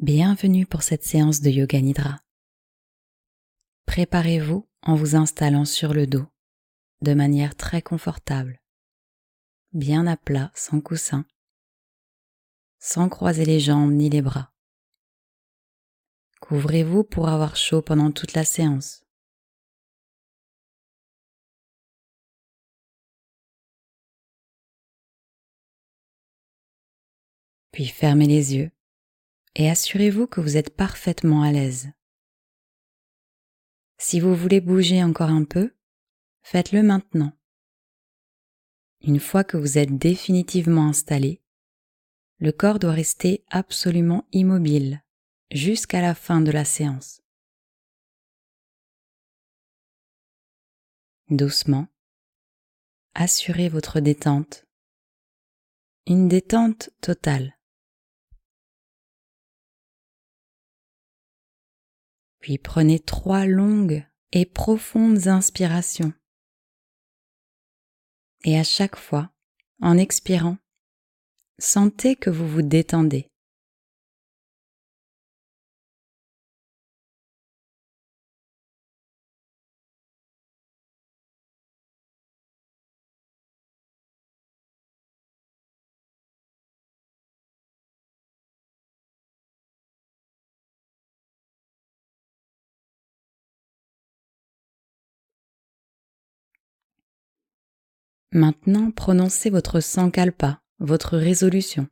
Bienvenue pour cette séance de Yoga Nidra. Préparez-vous en vous installant sur le dos, de manière très confortable, bien à plat, sans coussin, sans croiser les jambes ni les bras. Couvrez-vous pour avoir chaud pendant toute la séance. Puis fermez les yeux et assurez-vous que vous êtes parfaitement à l'aise. Si vous voulez bouger encore un peu, faites-le maintenant. Une fois que vous êtes définitivement installé, le corps doit rester absolument immobile jusqu'à la fin de la séance. Doucement, assurez votre détente. Une détente totale. Puis prenez trois longues et profondes inspirations. Et à chaque fois, en expirant, sentez que vous vous détendez. Maintenant, prononcez votre sankalpa, votre résolution,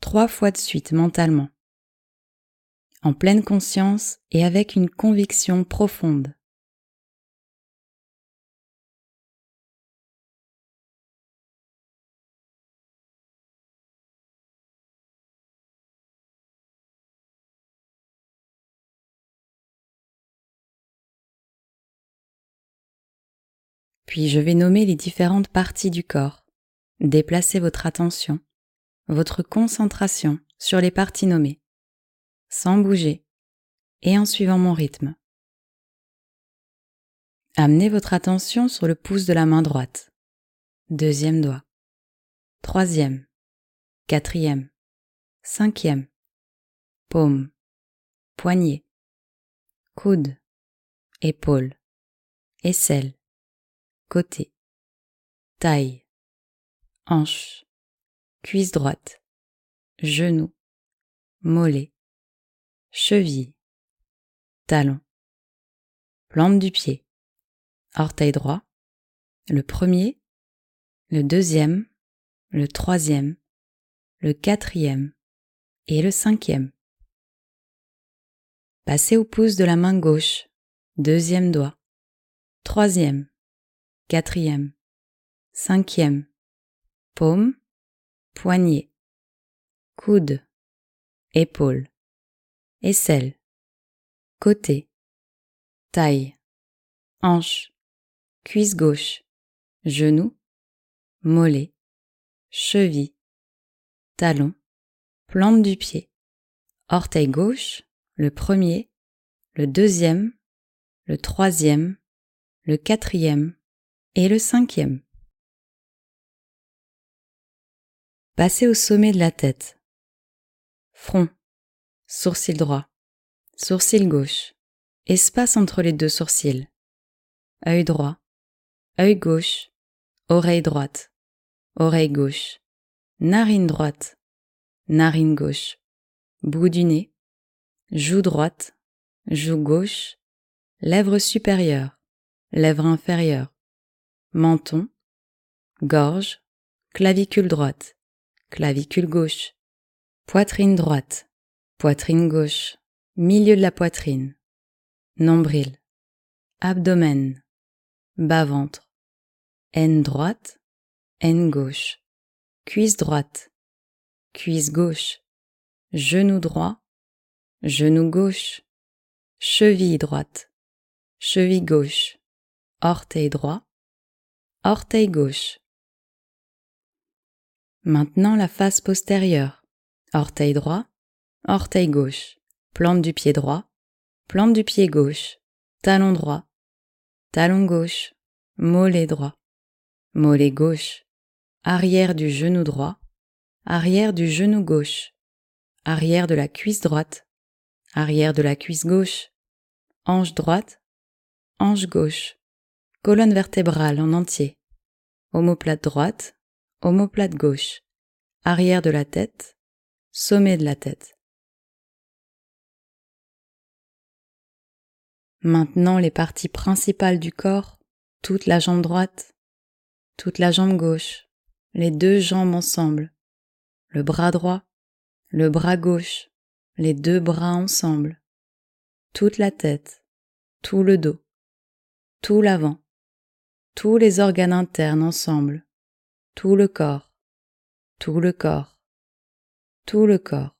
trois fois de suite mentalement, en pleine conscience et avec une conviction profonde. Puis je vais nommer les différentes parties du corps. Déplacez votre attention, votre concentration sur les parties nommées, sans bouger et en suivant mon rythme. Amenez votre attention sur le pouce de la main droite, deuxième doigt, troisième, quatrième, cinquième, paume, poignet, coude, épaule, aisselle, côté, taille, hanche, cuisse droite, genou, mollet, cheville, talon, plante du pied, orteil droit, le premier, le deuxième, le troisième, le quatrième. Et le cinquième. Passez au pouce de la main gauche, deuxième doigt, troisième, quatrième, cinquième, paume, poignet, coude, épaule, aisselle, côté, taille, hanche, cuisse gauche, genou, mollet, cheville, talon, plante du pied, orteil gauche, le premier, le deuxième, le troisième, le quatrième, et le cinquième. Passez au sommet de la tête. Front, sourcil droit, sourcil gauche, espace entre les deux sourcils. œil droit, œil gauche, oreille droite, oreille gauche, narine droite, narine gauche, bout du nez, joue droite, joue gauche, lèvre supérieure, lèvre inférieure, menton, gorge, clavicule droite, clavicule gauche, poitrine droite, poitrine gauche, milieu de la poitrine, nombril, abdomen, bas-ventre, haine droite, haine gauche, cuisse droite, cuisse gauche, genou droit, genou gauche, cheville droite, cheville gauche, orteil droit, orteil gauche. Maintenant la face postérieure. Orteil droit, orteil gauche, plante du pied droit, plante du pied gauche, talon droit, talon gauche, mollet droit, mollet gauche, arrière du genou droit, arrière du genou gauche, arrière de la cuisse droite, arrière de la cuisse gauche, hanche droite, hanche gauche, colonne vertébrale en entier, omoplate droite, omoplate gauche, arrière de la tête, sommet de la tête. Maintenant les parties principales du corps, toute la jambe droite, toute la jambe gauche, les deux jambes ensemble, le bras droit, le bras gauche, les deux bras ensemble, toute la tête, tout le dos, tout l'avant, tous les organes internes ensemble, tout le corps, tout le corps, tout le corps.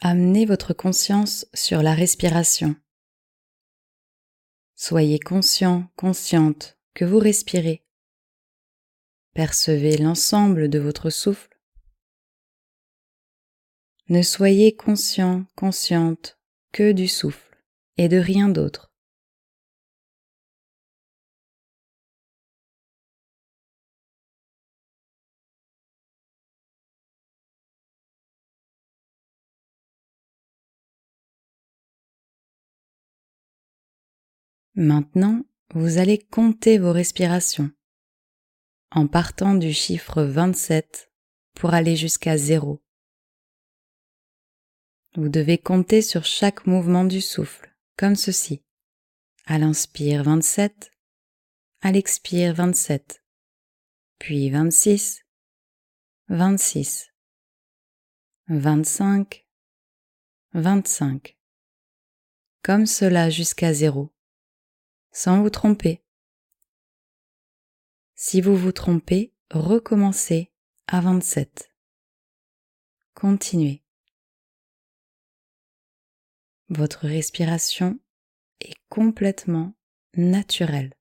Amenez votre conscience sur la respiration. Soyez conscient, consciente que vous respirez. Percevez l'ensemble de votre souffle. Ne soyez conscient, consciente que du souffle et de rien d'autre. Maintenant, vous allez compter vos respirations en partant du chiffre 27 pour aller jusqu'à 0. Vous devez compter sur chaque mouvement du souffle, comme ceci. À l'inspire 27, à l'expire 27, puis 26, 26, 25, 25, comme cela jusqu'à 0 sans vous tromper. Si vous vous trompez, recommencez à 27. Continuez. Votre respiration est complètement naturelle.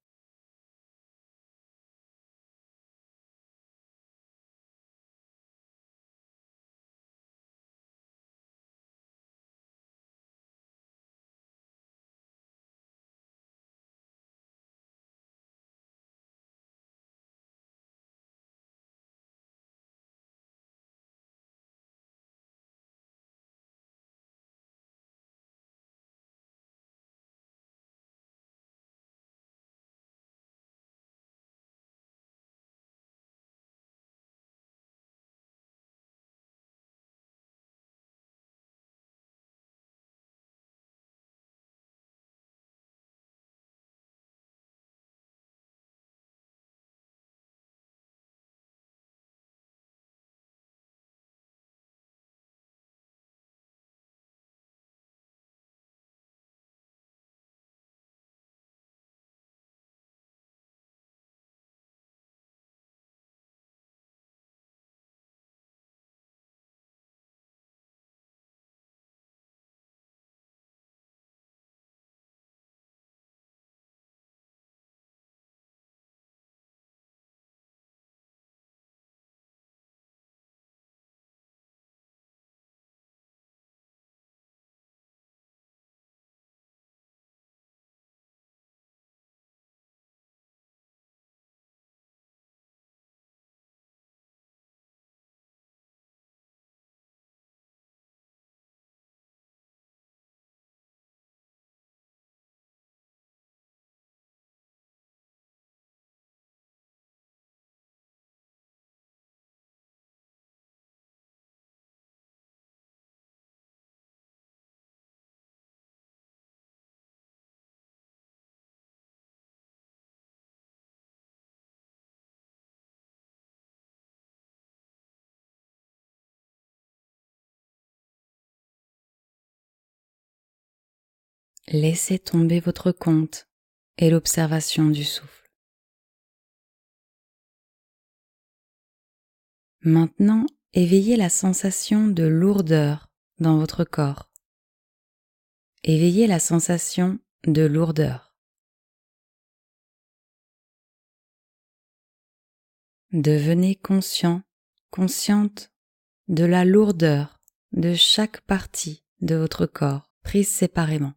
Laissez tomber votre compte et l'observation du souffle. Maintenant, éveillez la sensation de lourdeur dans votre corps. Éveillez la sensation de lourdeur. Devenez conscient, consciente de la lourdeur de chaque partie de votre corps prise séparément.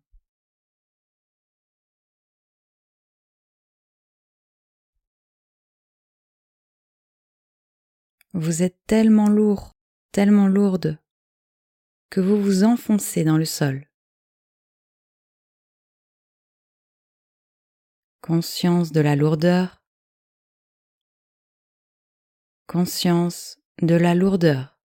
Vous êtes tellement lourd, tellement lourde, que vous vous enfoncez dans le sol. Conscience de la lourdeur, conscience de la lourdeur.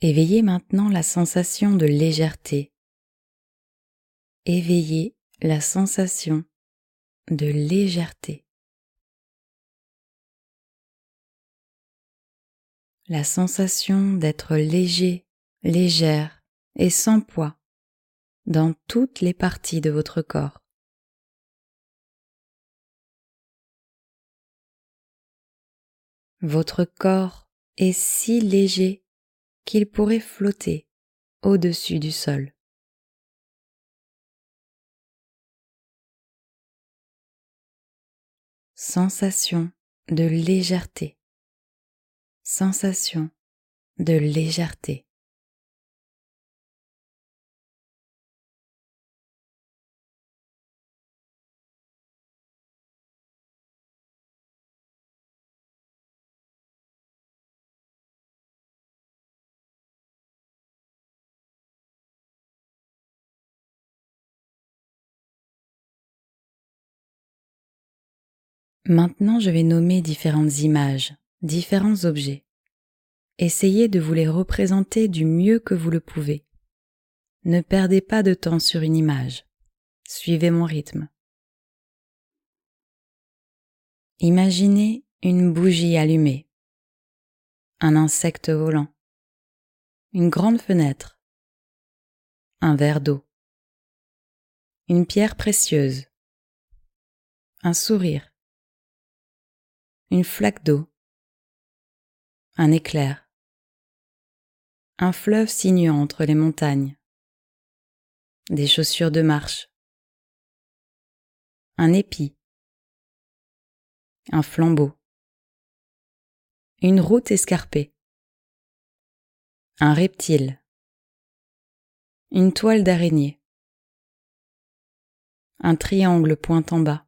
Éveillez maintenant la sensation de légèreté. Éveillez la sensation de légèreté. La sensation d'être léger, légère et sans poids dans toutes les parties de votre corps. Votre corps est si léger qu'il pourrait flotter au-dessus du sol. Sensation de légèreté. Sensation de légèreté. Maintenant, je vais nommer différentes images, différents objets. Essayez de vous les représenter du mieux que vous le pouvez. Ne perdez pas de temps sur une image. Suivez mon rythme. Imaginez une bougie allumée, un insecte volant, une grande fenêtre, un verre d'eau, une pierre précieuse, un sourire, une flaque d'eau, un éclair, un fleuve sinuant entre les montagnes, des chaussures de marche, un épi, un flambeau, une route escarpée, un reptile, une toile d'araignée, un triangle point en bas,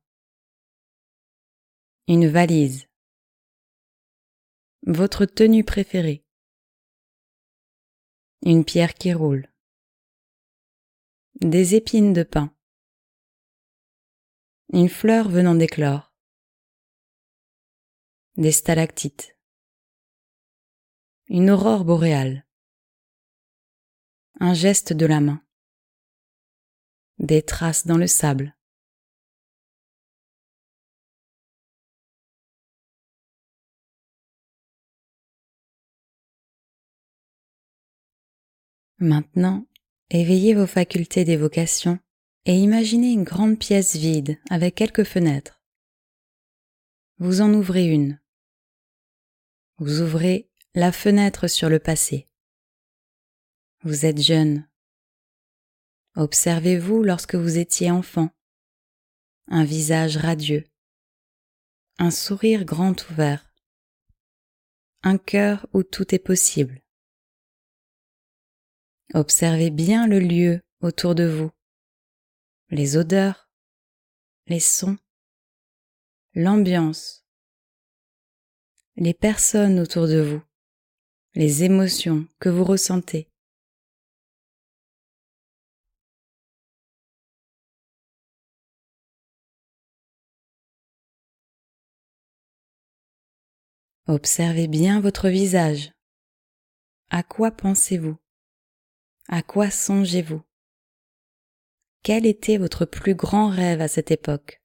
une valise, votre tenue préférée. Une pierre qui roule. Des épines de pin. Une fleur venant d'éclore. Des stalactites. Une aurore boréale. Un geste de la main. Des traces dans le sable. Maintenant, éveillez vos facultés d'évocation et imaginez une grande pièce vide avec quelques fenêtres. Vous en ouvrez une. Vous ouvrez la fenêtre sur le passé. Vous êtes jeune. Observez-vous lorsque vous étiez enfant. Un visage radieux. Un sourire grand ouvert. Un cœur où tout est possible. Observez bien le lieu autour de vous, les odeurs, les sons, l'ambiance, les personnes autour de vous, les émotions que vous ressentez. Observez bien votre visage. À quoi pensez-vous? À quoi songez-vous? Quel était votre plus grand rêve à cette époque?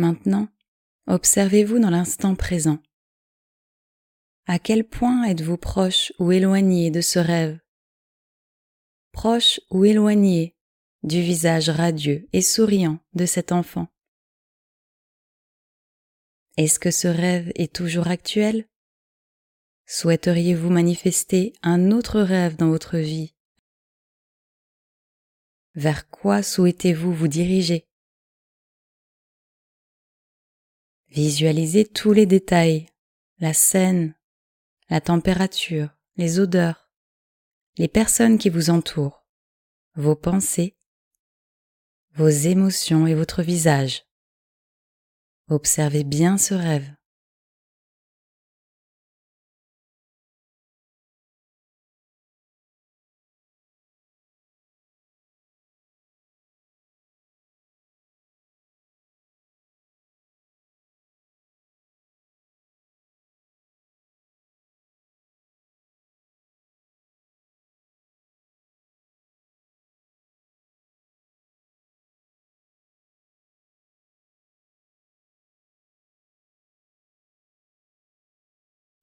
Maintenant, observez-vous dans l'instant présent. À quel point êtes-vous proche ou éloigné de ce rêve? Proche ou éloigné du visage radieux et souriant de cet enfant? Est-ce que ce rêve est toujours actuel? Souhaiteriez-vous manifester un autre rêve dans votre vie? Vers quoi souhaitez-vous vous diriger? Visualisez tous les détails, la scène, la température, les odeurs, les personnes qui vous entourent, vos pensées, vos émotions et votre visage. Observez bien ce rêve.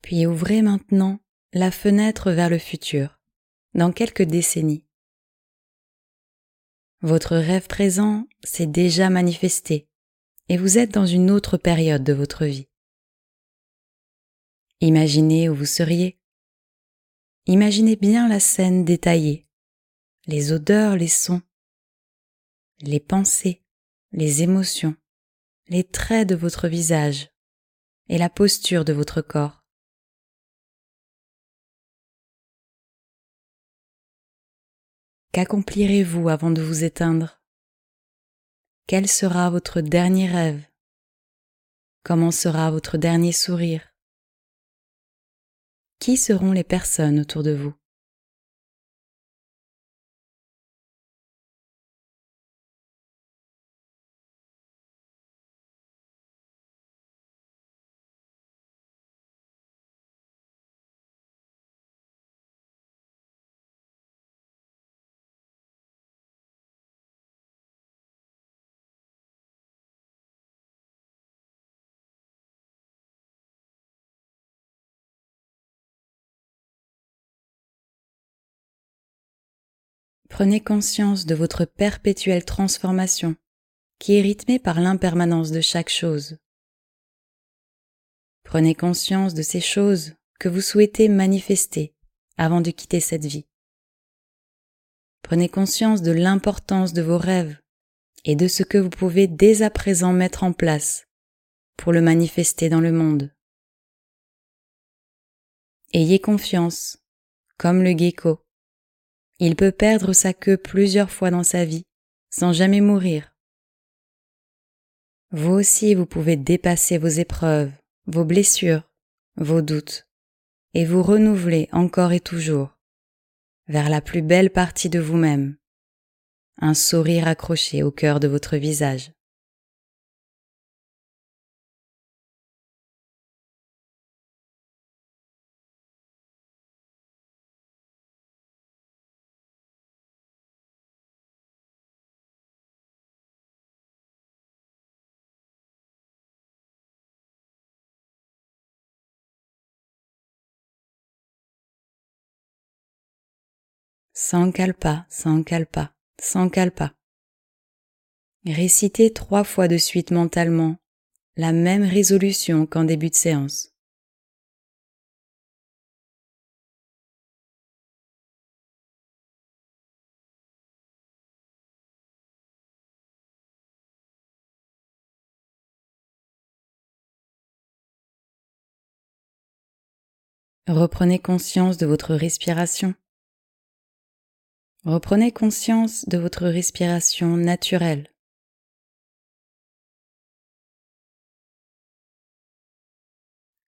Puis ouvrez maintenant la fenêtre vers le futur, dans quelques décennies. Votre rêve présent s'est déjà manifesté et vous êtes dans une autre période de votre vie. Imaginez où vous seriez. Imaginez bien la scène détaillée, les odeurs, les sons, les pensées, les émotions, les traits de votre visage et la posture de votre corps. Qu'accomplirez-vous avant de vous éteindre? Quel sera votre dernier rêve? Comment sera votre dernier sourire? Qui seront les personnes autour de vous? Prenez conscience de votre perpétuelle transformation qui est rythmée par l'impermanence de chaque chose. Prenez conscience de ces choses que vous souhaitez manifester avant de quitter cette vie. Prenez conscience de l'importance de vos rêves et de ce que vous pouvez dès à présent mettre en place pour le manifester dans le monde. Ayez confiance, comme le gecko, il peut perdre sa queue plusieurs fois dans sa vie, sans jamais mourir. Vous aussi, vous pouvez dépasser vos épreuves, vos blessures, vos doutes, et vous renouveler encore et toujours vers la plus belle partie de vous-même, un sourire accroché au cœur de votre visage. Sankalpa, Sankalpa, Sankalpa. Récitez trois fois de suite mentalement la même résolution qu'en début de séance. Reprenez conscience de votre respiration. Reprenez conscience de votre respiration naturelle.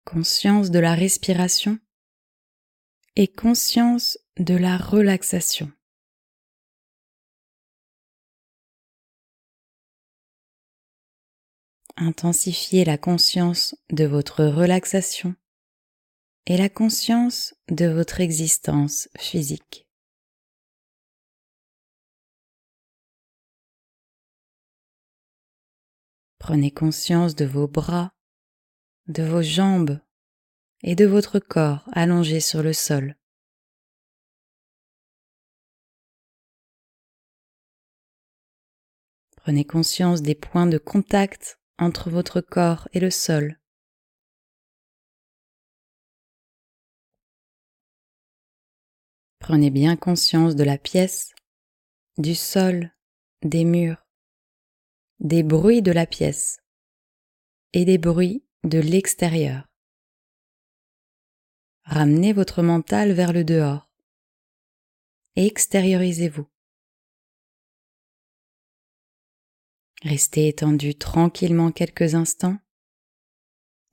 Conscience de la respiration et conscience de la relaxation. Intensifiez la conscience de votre relaxation et la conscience de votre existence physique. Prenez conscience de vos bras, de vos jambes et de votre corps allongé sur le sol. Prenez conscience des points de contact entre votre corps et le sol. Prenez bien conscience de la pièce, du sol, des murs, des bruits de la pièce et des bruits de l'extérieur. Ramenez votre mental vers le dehors. Extériorisez-vous. Restez étendu tranquillement quelques instants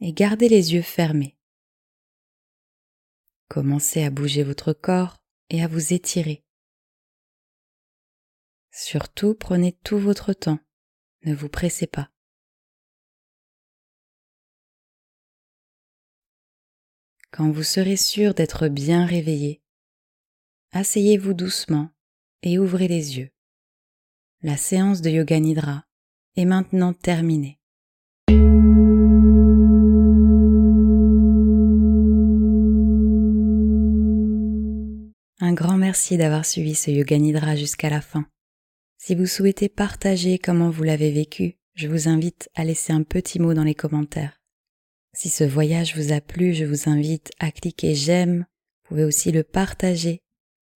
et gardez les yeux fermés. Commencez à bouger votre corps et à vous étirer. Surtout prenez tout votre temps, ne vous pressez pas. Quand vous serez sûr d'être bien réveillé, asseyez-vous doucement et ouvrez les yeux. La séance de Yoga Nidra est maintenant terminée. Un grand merci d'avoir suivi ce Yoga Nidra jusqu'à la fin. Si vous souhaitez partager comment vous l'avez vécu, je vous invite à laisser un petit mot dans les commentaires. Si ce voyage vous a plu, je vous invite à cliquer j'aime. Vous pouvez aussi le partager.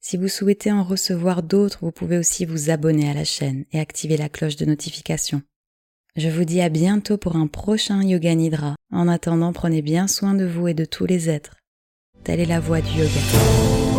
Si vous souhaitez en recevoir d'autres, vous pouvez aussi vous abonner à la chaîne et activer la cloche de notification. Je vous dis à bientôt pour un prochain Yoga Nidra. En attendant, prenez bien soin de vous et de tous les êtres. Telle est la voie du yoga.